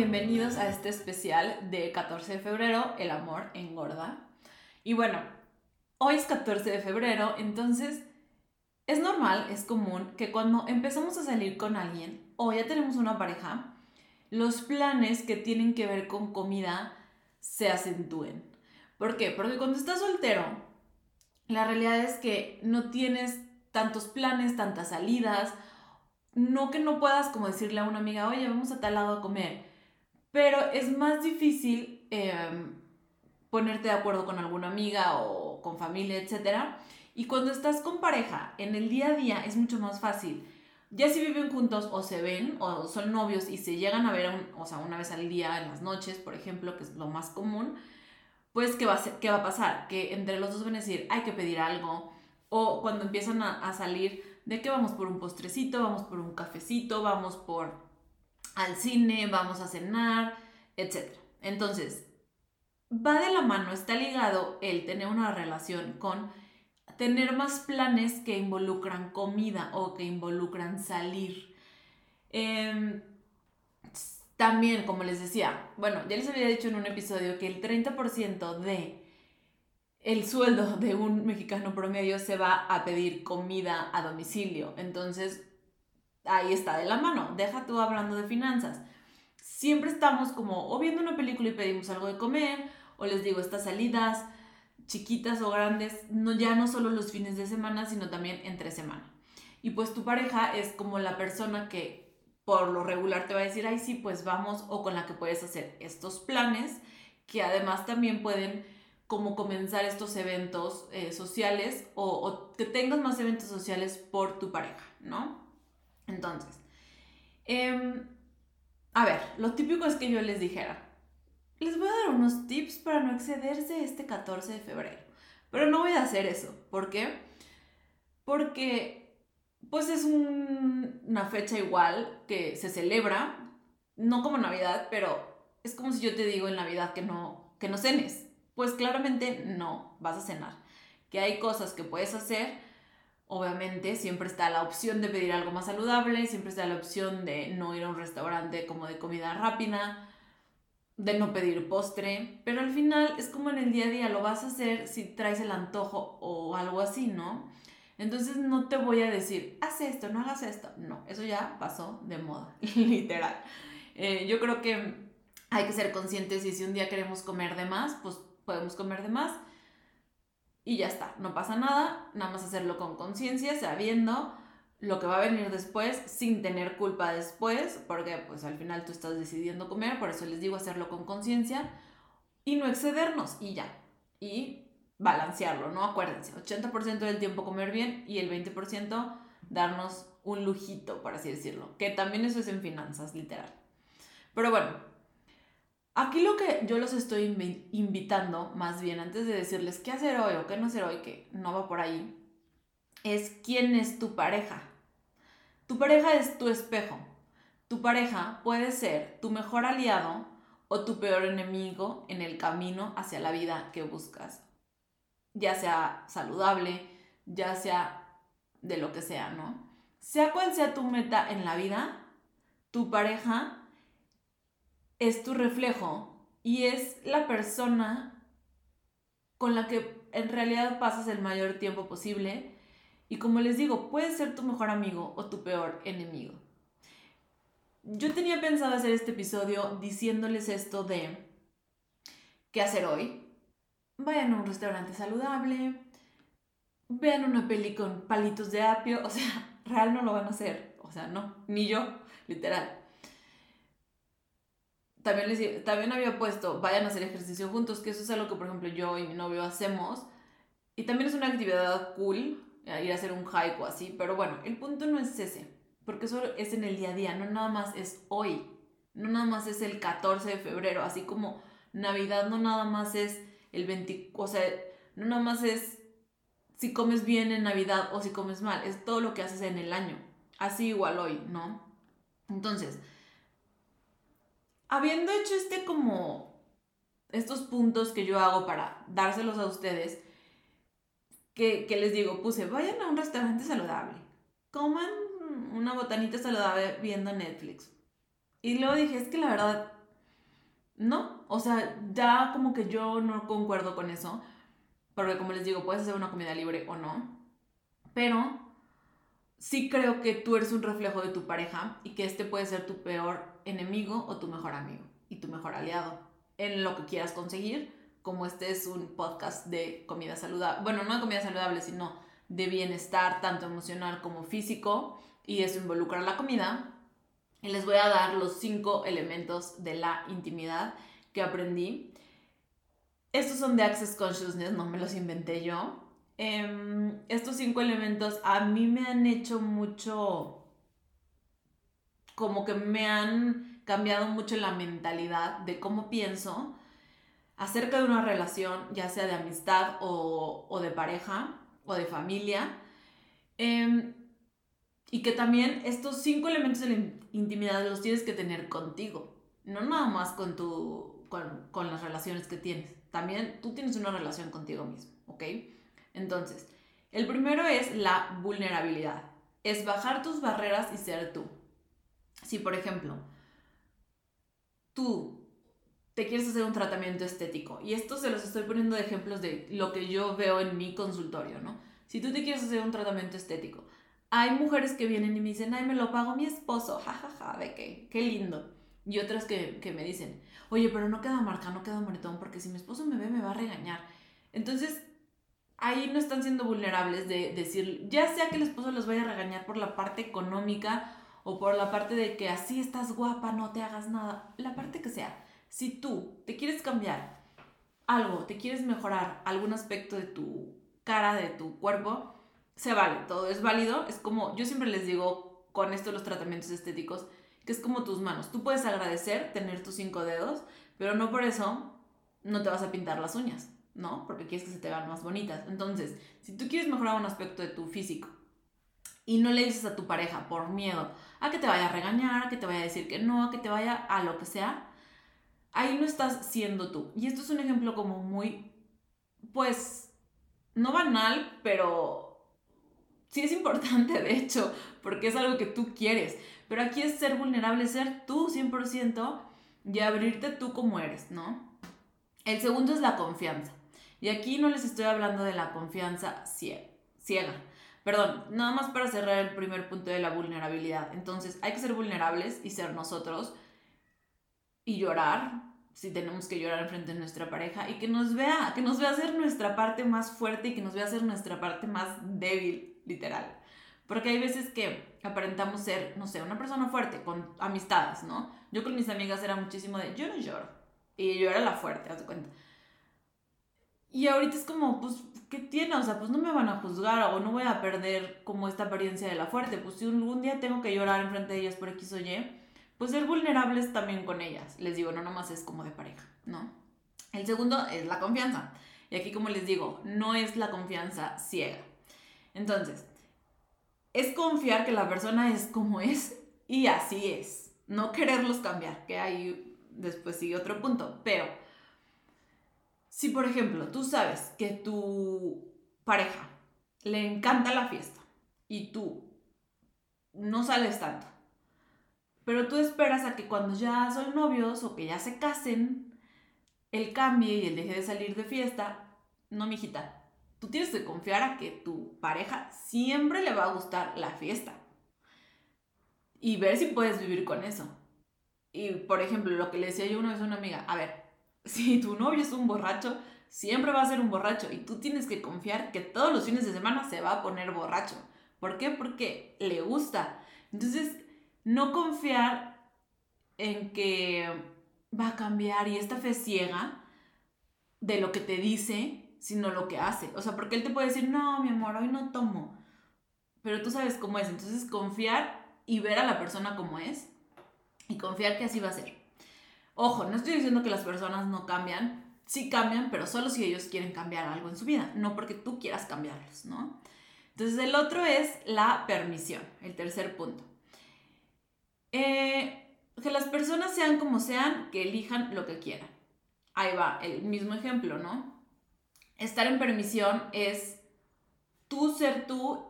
bienvenidos a este especial de 14 de febrero, El amor engorda. Y bueno, hoy es 14 de febrero, entonces es normal, es común que cuando empezamos a salir con alguien o ya tenemos una pareja, los planes que tienen que ver con comida se acentúen. ¿Por qué? Porque cuando estás soltero, la realidad es que no tienes tantos planes, tantas salidas, no que no puedas como decirle a una amiga, oye, vamos a tal lado a comer, pero es más difícil em, ponerte de acuerdo con alguna amiga o con familia, etc. Y cuando estás con pareja, en el día a día es mucho más fácil. Ya si viven juntos o se ven o son novios y se llegan a ver, o sea, una vez al día, en las noches, por ejemplo, que es lo más común, pues ¿qué va a, ¿qué va a pasar? Que entre los dos van a decir, hay que pedir algo, o cuando empiezan a, a salir, de que vamos por un postrecito, vamos por un cafecito, vamos por al cine, vamos a cenar, etc. Entonces, va de la mano, está ligado el tener una relación con tener más planes que involucran comida o que involucran salir. Em, también, como les decía, bueno, ya les había dicho en un episodio que el 30% de el sueldo de un mexicano promedio se va a pedir comida a domicilio. Entonces, ahí está de la mano. Deja tú hablando de finanzas. Siempre estamos como o viendo una película y pedimos algo de comer, o les digo, estas salidas chiquitas o grandes, no, ya no solo los fines de semana, sino también entre semana. Y pues tu pareja es como la persona que por lo regular te va a decir, ay sí, pues vamos, o con la que puedes hacer estos planes, que además también pueden como comenzar estos eventos eh, sociales o, que tengas más eventos sociales por tu pareja, ¿no? Entonces, em, a ver, lo típico es que yo les dijera, les voy a dar unos tips para no excederse este 14 de febrero, pero no voy a hacer eso, ¿por qué? Porque pues es una fecha igual que se celebra, no como Navidad, pero es como si yo te digo en Navidad que no, que no cenes, pues claramente no vas a cenar. Que hay cosas que puedes hacer, obviamente siempre está la opción de pedir algo más saludable, siempre está la opción de no ir a un restaurante como de comida rápida, de no pedir postre, pero al final es como en el día a día, lo vas a hacer si traes el antojo o algo así, ¿no? Entonces no te voy a decir, haz esto, no hagas esto. No, eso ya pasó de moda, literal. Eh, yo creo que hay que ser conscientes y si un día queremos comer de más, pues podemos comer de más y ya está, no pasa nada, nada más hacerlo con conciencia, sabiendo lo que va a venir después sin tener culpa después, porque pues al final tú estás decidiendo comer, por eso les digo hacerlo con conciencia y no excedernos y ya. Y balancearlo, ¿no? Acuérdense, 80% del tiempo comer bien y el 20% darnos un lujito, por así decirlo, que también eso es en finanzas, literal. Pero bueno, Aquí lo que yo los estoy invitando, más bien antes de decirles qué hacer hoy o qué no hacer hoy, que no va por ahí, es quién es tu pareja. Tu pareja es tu espejo. Tu pareja puede ser tu mejor aliado o tu peor enemigo en el camino hacia la vida que buscas. Ya sea saludable, ya sea de lo que sea, ¿no? Sea cual sea tu meta en la vida, tu pareja es tu reflejo y es la persona con la que en realidad pasas el mayor tiempo posible. Y como les digo, puede ser tu mejor amigo o tu peor enemigo. Yo tenía pensado hacer este episodio diciéndoles esto de qué hacer hoy. Vayan a un restaurante saludable, vean una peli con palitos de apio, o sea, real no lo van a hacer, o sea, no, ni yo, literal también, les, también había puesto, vayan a hacer ejercicio juntos, que eso es algo que, por ejemplo, yo y mi novio hacemos. Y también es una actividad cool, eh, ir a hacer un hike o así. Pero bueno, el punto no es ese, porque eso es en el día a día, no nada más es hoy, no nada más es el 14 de febrero, así como Navidad no nada más es el 20, o sea, no nada más es si comes bien en Navidad o si comes mal, es todo lo que haces en el año. Así igual hoy, ¿no? Entonces, habiendo hecho este como estos puntos que yo hago para dárselos a ustedes, que, les digo, puse, vayan a un restaurante saludable, coman una botanita saludable viendo Netflix. Y luego dije, es que la verdad, no, o sea, ya como que yo no concuerdo con eso, porque como les digo, puedes hacer una comida libre o no, pero sí creo que tú eres un reflejo de tu pareja y que este puede ser tu peor enemigo o tu mejor amigo y tu mejor aliado en lo que quieras conseguir, como este es un podcast de comida saludable, bueno, no de comida saludable, sino de bienestar tanto emocional como físico y eso involucra la comida. Y les voy a dar los cinco elementos de la intimidad que aprendí. Estos son de Access Consciousness, no me los inventé yo. Em, estos cinco elementos a mí me han hecho mucho, como que me han cambiado mucho la mentalidad de cómo pienso acerca de una relación, ya sea de amistad o, de pareja o de familia. Em, y que también estos cinco elementos de la intimidad los tienes que tener contigo, no nada más con, tu, con, con las relaciones que tienes. También tú tienes una relación contigo mismo, ¿ok? Entonces, el primero es la vulnerabilidad. Es bajar tus barreras y ser tú. Si, por ejemplo, tú te quieres hacer un tratamiento estético, y esto se los estoy poniendo de ejemplos de lo que yo veo en mi consultorio, ¿no? Si tú te quieres hacer un tratamiento estético, hay mujeres que vienen y me dicen, ay, me lo pago mi esposo, jajaja, ja, ja, de qué, qué lindo. Y otras que, que me dicen, oye, pero no queda marca, no queda moretón, porque si mi esposo me ve me va a regañar. Entonces, ahí no están siendo vulnerables de decir, ya sea que el esposo los vaya a regañar por la parte económica o por la parte de que así estás guapa, no te hagas nada, la parte que sea. Si tú te quieres cambiar algo, te quieres mejorar algún aspecto de tu cara, de tu cuerpo, se vale, todo es válido. Es como, yo siempre les digo con esto los tratamientos estéticos, que es como tus manos. Tú puedes agradecer tener tus cinco dedos, pero no por eso no te vas a pintar las uñas. ¿No? Porque quieres que se te vean más bonitas. Entonces, si tú quieres mejorar un aspecto de tu físico y no le dices a tu pareja por miedo a que te vaya a regañar, a que te vaya a decir que no, a que te vaya a lo que sea, ahí no estás siendo tú. Y esto es un ejemplo como muy, pues, no banal, pero sí es importante, de hecho, porque es algo que tú quieres. Pero aquí es ser vulnerable, ser tú 100% y abrirte tú como eres, ¿no? El segundo es la confianza. Y aquí no les estoy hablando de la confianza ciega. Perdón, nada más para cerrar el primer punto de la vulnerabilidad. Entonces, hay que ser vulnerables y ser nosotros y llorar, si tenemos que llorar frente de nuestra pareja y que nos vea, que nos vea ser nuestra parte más fuerte y que nos vea ser nuestra parte más débil, literal. Porque hay veces que aparentamos ser, no sé, una persona fuerte con amistades, ¿no? Yo con mis amigas era muchísimo de, yo no lloro. Y yo era la fuerte, haz de cuenta. Y ahorita es como, pues, ¿qué tiene? O sea, pues no me van a juzgar o no voy a perder como esta apariencia de la fuerte. Pues si algún día tengo que llorar enfrente de ellas por X o Y, pues ser vulnerables también con ellas. Les digo, no nomás es como de pareja, ¿no? El segundo es la confianza. Y aquí, como les digo, no es la confianza ciega. Entonces, es confiar que la persona es como es y así es. No quererlos cambiar, que ahí después sigue otro punto. Pero si, por ejemplo, tú sabes que tu pareja le encanta la fiesta y tú no sales tanto, pero tú esperas a que cuando ya son novios o que ya se casen, él cambie y él deje de salir de fiesta, no, mijita. Tú tienes que confiar a que tu pareja siempre le va a gustar la fiesta. Y ver si puedes vivir con eso. Y, por ejemplo, lo que le decía yo una vez a una amiga, a ver, si tu novio es un borracho, siempre va a ser un borracho y tú tienes que confiar que todos los fines de semana se va a poner borracho. ¿Por qué? Porque le gusta. Entonces, no confiar en que va a cambiar y esta fe ciega de lo que te dice, sino lo que hace. O sea, porque él te puede decir, no, mi amor, hoy no tomo. Pero tú sabes cómo es. Entonces, confiar y ver a la persona como es y confiar que así va a ser. Ojo, no estoy diciendo que las personas no cambian, sí cambian, pero solo si ellos quieren cambiar algo en su vida, no porque tú quieras cambiarlos, ¿no? Entonces el otro es la permisión, el tercer punto. Eh, que las personas sean como sean, que elijan lo que quieran. Ahí va, el mismo ejemplo, ¿no? Estar en permisión es tú ser tú.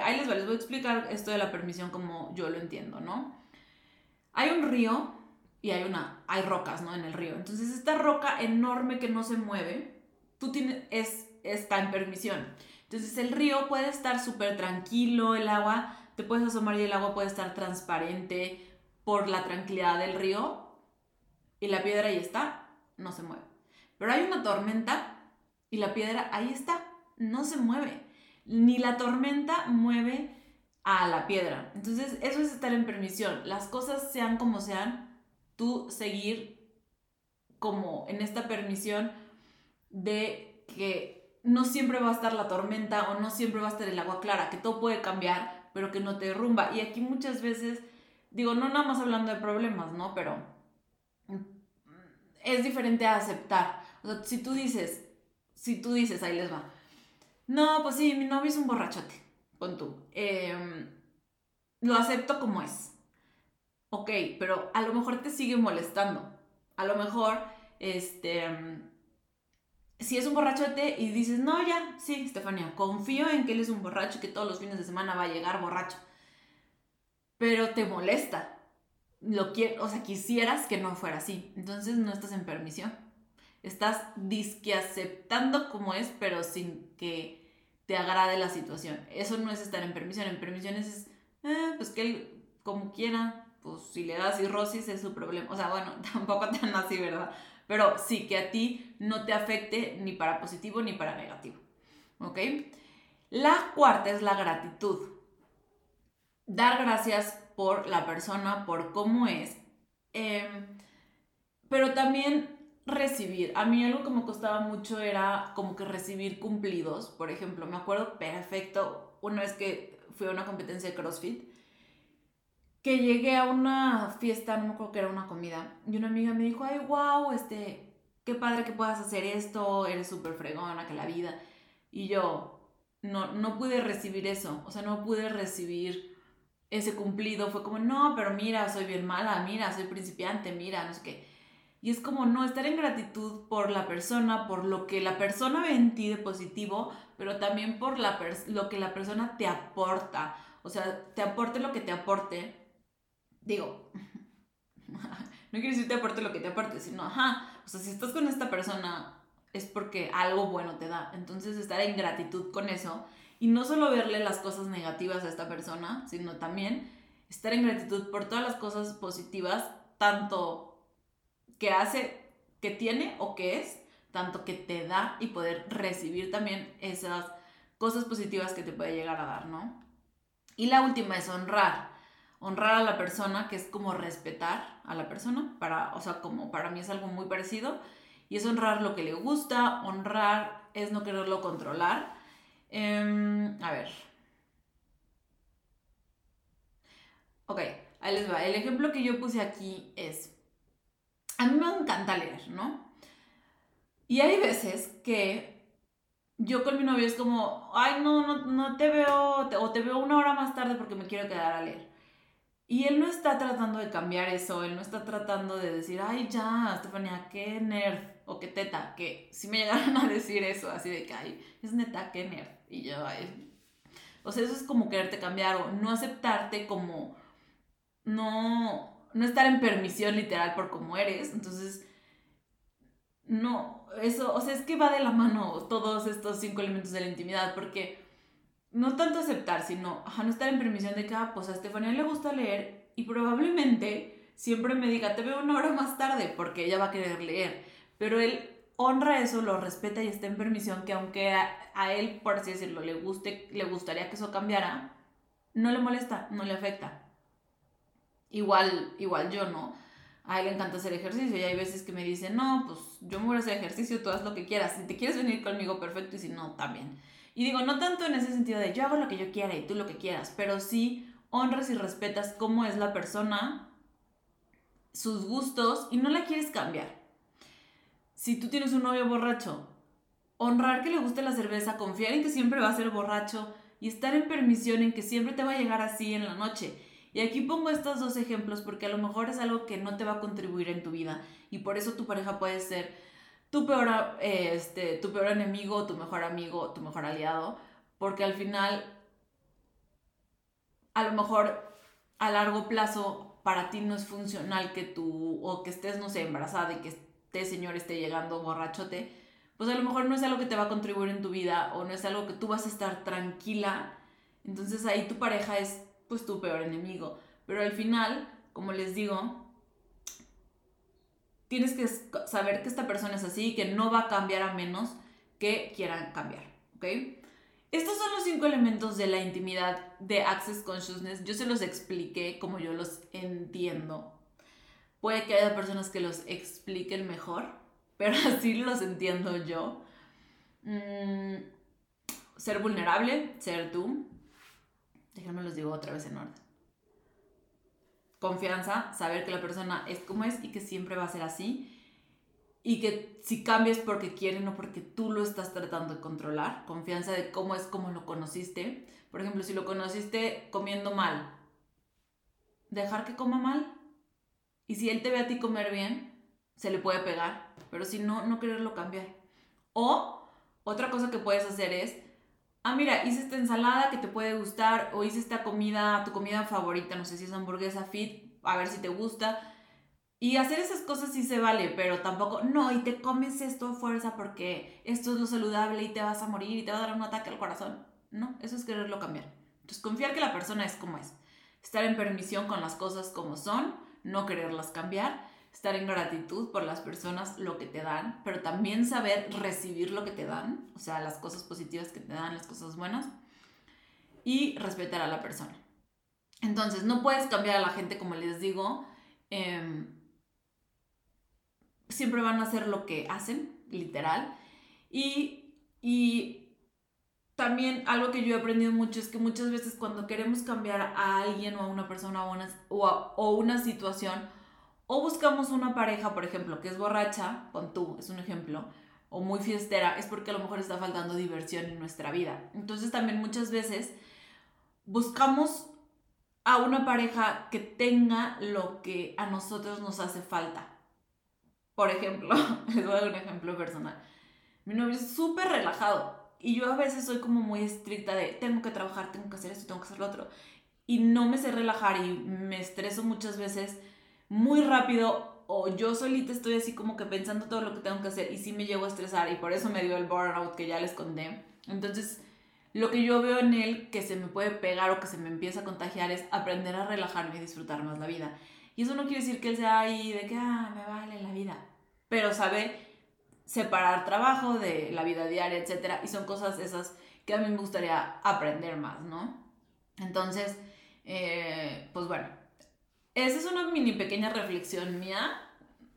Ahí les, les voy a explicar esto de la permisión como yo lo entiendo, ¿no? Hay un río y hay una, hay rocas, ¿no? En el río. Entonces esta roca enorme que no se mueve, tú tienes, es, está en permisión. Entonces el río puede estar súper tranquilo, el agua, te puedes asomar y el agua puede estar transparente por la tranquilidad del río y la piedra ahí está, no se mueve. Pero hay una tormenta y la piedra ahí está, no se mueve. Ni la tormenta mueve a la piedra. Entonces eso es estar en permisión. Las cosas sean como sean, tú seguir como en esta permisión de que no siempre va a estar la tormenta o no siempre va a estar el agua clara, que todo puede cambiar, pero que no te derrumba. Y aquí muchas veces, digo, no nada más hablando de problemas, ¿no? Pero es diferente a aceptar. O sea, si tú dices, si tú dices, ahí les va. No, pues sí, mi novio es un borrachote, pon tú. Em, lo acepto como es ok, pero a lo mejor te sigue molestando. A lo mejor, este, si es un borrachote y dices, no, ya, sí, Estefania, confío en que él es un borracho y que todos los fines de semana va a llegar borracho. Pero te molesta. Lo o sea, quisieras que no fuera así. Entonces no estás en permisión. Estás disque aceptando como es, pero sin que te agrade la situación. Eso no es estar en permisión. En permisión es, eh, pues que él como quiera, pues si le da cirrosis es su problema. O sea, bueno, tampoco tan así, ¿verdad? Pero sí que a ti no te afecte ni para positivo ni para negativo. ¿Ok? La cuarta es la gratitud. Dar gracias por la persona, por cómo es. Em, pero también recibir. A mí algo que me costaba mucho era como que recibir cumplidos. Por ejemplo, me acuerdo perfecto una vez que fui a una competencia de CrossFit que llegué a una fiesta, no me acuerdo que era una comida, y una amiga me dijo, ay, wow, este, qué padre que puedas hacer esto, eres súper fregona, que la vida. Y yo no, no pude recibir eso, o sea, no pude recibir ese cumplido. Fue como, no, pero mira, soy bien mala, mira, soy principiante, mira, no sé qué. Y es como, no, estar en gratitud por la persona, por lo que la persona ve en ti de positivo, pero también por la lo que la persona te aporta. O sea, te aporte lo que te aporte, digo, no quiero decir te aporte lo que te aporte, sino, ajá, o sea, si estás con esta persona es porque algo bueno te da. Entonces, estar en gratitud con eso y no solo verle las cosas negativas a esta persona, sino también estar en gratitud por todas las cosas positivas, tanto que hace, que tiene o que es, tanto que te da y poder recibir también esas cosas positivas que te puede llegar a dar, ¿no? Y la última es honrar honrar a la persona, que es como respetar a la persona, para, o sea, como para mí es algo muy parecido, y es honrar lo que le gusta, honrar es no quererlo controlar. Em, a ver. Ok, ahí les va. El ejemplo que yo puse aquí es, a mí me encanta leer, ¿no? Y hay veces que yo con mi novio es como, ay, no, no, no te veo, o te veo una hora más tarde porque me quiero quedar a leer. Y él no está tratando de cambiar eso, él no está tratando de decir, ay, ya, Estefania, qué nerd, o qué teta, que si me llegaran a decir eso, así de que, ay, es neta, qué nerd. Y yo, ay. O sea, eso es como quererte cambiar o no aceptarte como, no, no estar en permisión literal por cómo eres. Entonces, no, eso, o sea, es que va de la mano todos estos cinco elementos de la intimidad, porque no tanto aceptar, sino no estar en permisión de que, ah, pues a Estefanía le gusta leer y probablemente siempre me diga, te veo una hora más tarde porque ella va a querer leer. Pero él honra eso, lo respeta y está en permisión que aunque a, él, por así decirlo, le, guste, le gustaría que eso cambiara, no le molesta, no le afecta. Igual, igual yo, ¿no? A él le encanta hacer ejercicio y hay veces que me dicen, no, pues yo me voy a hacer ejercicio, tú haz lo que quieras. Si te quieres venir conmigo, perfecto, y si no, también. Y digo, no tanto en ese sentido de yo hago lo que yo quiera y tú lo que quieras, pero sí honras y respetas cómo es la persona, sus gustos y no la quieres cambiar. Si tú tienes un novio borracho, honrar que le guste la cerveza, confiar en que siempre va a ser borracho y estar en permisión en que siempre te va a llegar así en la noche. Y aquí pongo estos dos ejemplos porque a lo mejor es algo que no te va a contribuir en tu vida y por eso tu pareja puede ser tu peor, este, tu peor enemigo, tu mejor amigo, tu mejor aliado, porque al final, a lo mejor a largo plazo para ti no es funcional que tú, o que estés, no sé, embarazada y que este señor esté llegando borrachote, pues a lo mejor no es algo que te va a contribuir en tu vida o no es algo que tú vas a estar tranquila. Entonces ahí tu pareja es pues tu peor enemigo. Pero al final, como les digo, tienes que saber que esta persona es así y que no va a cambiar a menos que quieran cambiar, ¿ok? Estos son los cinco elementos de la intimidad de Access Consciousness. Yo se los expliqué como yo los entiendo. Puede que haya personas que los expliquen mejor, pero así los entiendo yo. Mm, ser vulnerable, ser tú. Déjenme los digo otra vez en orden. Confianza, saber que la persona es como es y que siempre va a ser así y que si cambias porque quieren o porque tú lo estás tratando de controlar, confianza de cómo es como lo conociste. Por ejemplo, si lo conociste comiendo mal, dejar que coma mal. Y si él te ve a ti comer bien, se le puede pegar, pero si no, no quererlo cambiar. O otra cosa que puedes hacer es, ah, mira, hice esta ensalada que te puede gustar, o hice esta comida, tu comida favorita, no sé si es hamburguesa fit, a ver si te gusta y hacer esas cosas sí se vale, pero tampoco, no, y te comes esto a fuerza porque esto es lo saludable y te vas a morir y te va a dar un ataque al corazón. No, eso es quererlo cambiar. Entonces, confiar que la persona es como es. Estar en permisión con las cosas como son, no quererlas cambiar. Estar en gratitud por las personas, lo que te dan, pero también saber recibir lo que te dan, o sea, las cosas positivas que te dan, las cosas buenas. Y respetar a la persona. Entonces, no puedes cambiar a la gente, como les digo. Eh, siempre van a hacer lo que hacen, literal. Y, y también algo que yo he aprendido mucho es que muchas veces cuando queremos cambiar a alguien o a una persona o, una, o, una situación, o buscamos una pareja, por ejemplo, que es borracha, con tú, es un ejemplo, o muy fiestera, es porque a lo mejor está faltando diversión en nuestra vida. Entonces también muchas veces buscamos a una pareja que tenga lo que a nosotros nos hace falta. Por ejemplo, les voy a dar un ejemplo personal. Mi novio es súper relajado y yo a veces soy como muy estricta de tengo que trabajar, tengo que hacer esto, tengo que hacer lo otro. Y no me sé relajar y me estreso muchas veces muy rápido o yo solita estoy así como que pensando todo lo que tengo que hacer y sí me llego a estresar y por eso me dio el burnout que ya les conté. Entonces, lo que yo veo en él que se me puede pegar o que se me empieza a contagiar es aprender a relajarme y disfrutar más la vida. Y eso no quiere decir que él sea ahí de que, ah, me vale la vida. Pero sabe separar trabajo de la vida diaria, etc. Y son cosas esas que a mí me gustaría aprender más, ¿no? Entonces, eh, pues bueno, esa es una mini pequeña reflexión mía.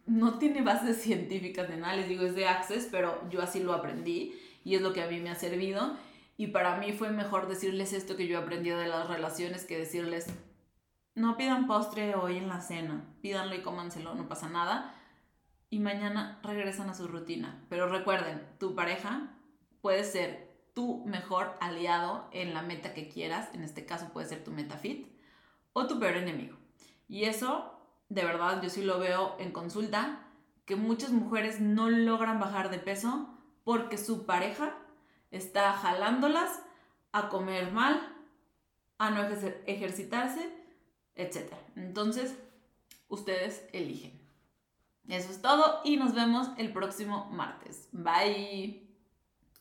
No tiene bases científicas de nada, les digo, es de Access, pero yo así lo aprendí y es lo que a mí me ha servido. Y para mí fue mejor decirles esto que yo he aprendido de las relaciones que decirles, no pidan postre hoy en la cena, pídanlo y cómanselo, no pasa nada. Y mañana regresan a su rutina. Pero recuerden, tu pareja puede ser tu mejor aliado en la meta que quieras, en este caso puede ser tu meta fit, o tu peor enemigo. Y eso, de verdad, yo sí lo veo en consulta, que muchas mujeres no logran bajar de peso porque su pareja está jalándolas a comer mal, a no ejercitarse etc. Entonces, ustedes eligen. Eso es todo y nos vemos el próximo martes. Bye.